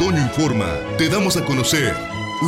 Otoño Informa te damos a conocer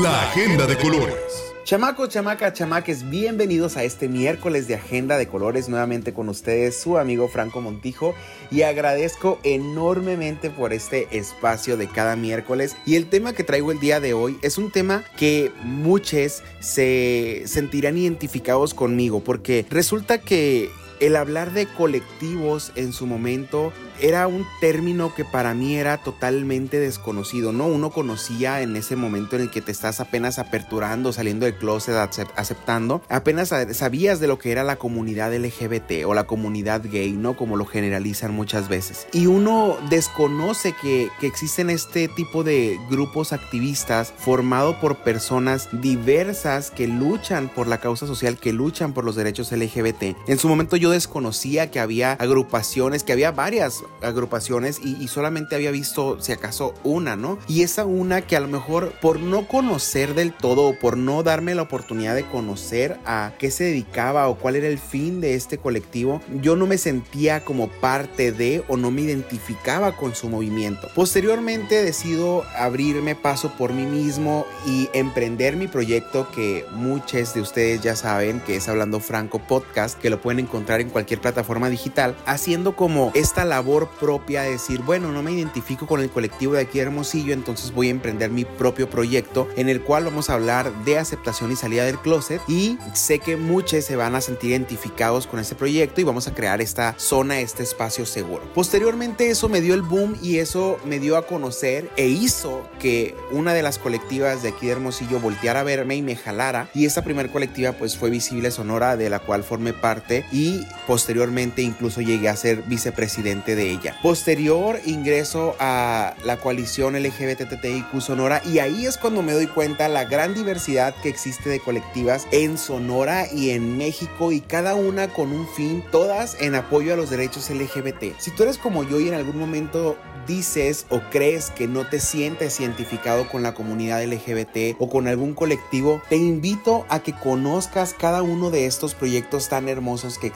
la Agenda de Colores. Chamacos, chamacas, chamaques, bienvenidos a este miércoles de Agenda de Colores, nuevamente con ustedes, su amigo Franco Montijo, y agradezco enormemente por este espacio de cada miércoles. Y el tema que traigo el día de hoy es un tema que muchos se sentirán identificados conmigo, porque resulta que el hablar de colectivos en su momento era un término que para mí era totalmente desconocido, ¿no? Uno conocía en ese momento en el que te estás apenas aperturando, saliendo del closet, aceptando, apenas sabías de lo que era la comunidad LGBT o la comunidad gay, ¿no? Como lo generalizan muchas veces. Y uno desconoce que, existen este tipo de grupos activistas formados por personas diversas que luchan por la causa social, que luchan por los derechos LGBT. En su momento yo desconocía que había agrupaciones, que había varias agrupaciones y, solamente había visto si acaso una, ¿no? Y esa una que a lo mejor por no conocer del todo o por no darme la oportunidad de conocer a qué se dedicaba o cuál era el fin de este colectivo, yo no me sentía como parte de o no me identificaba con su movimiento. Posteriormente decido abrirme paso por mí mismo y emprender mi proyecto que muchos de ustedes ya saben que es Hablando Franco Podcast, que lo pueden encontrar en cualquier plataforma digital, haciendo como esta labor propia, decir, bueno, no me identifico con el colectivo de aquí de Hermosillo, entonces voy a emprender mi propio proyecto en el cual vamos a hablar de aceptación y salida del closet y sé que muchos se van a sentir identificados con ese proyecto y vamos a crear esta zona, este espacio seguro. Posteriormente eso me dio el boom y eso me dio a conocer e hizo que una de las colectivas de aquí de Hermosillo volteara a verme y me jalara y esta primera colectiva pues fue Visible Sonora de la cual formé parte y posteriormente incluso llegué a ser vicepresidente de Posterior ingreso a la coalición LGBTTIQ Sonora y ahí es cuando me doy cuenta la gran diversidad que existe de colectivas en Sonora y en México y cada una con un fin, todas en apoyo a los derechos LGBT. Si tú eres como yo y en algún momento dices o crees que no te sientes identificado con la comunidad LGBT o con algún colectivo, te invito a que conozcas cada uno de estos proyectos tan hermosos que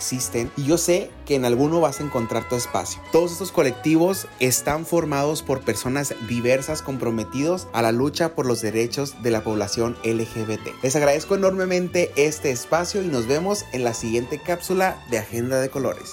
y yo sé que en alguno vas a encontrar tu espacio. Todos estos colectivos están formados por personas diversas comprometidos a la lucha por los derechos de la población LGBT. Les agradezco enormemente este espacio y nos vemos en la siguiente cápsula de Agenda de Colores.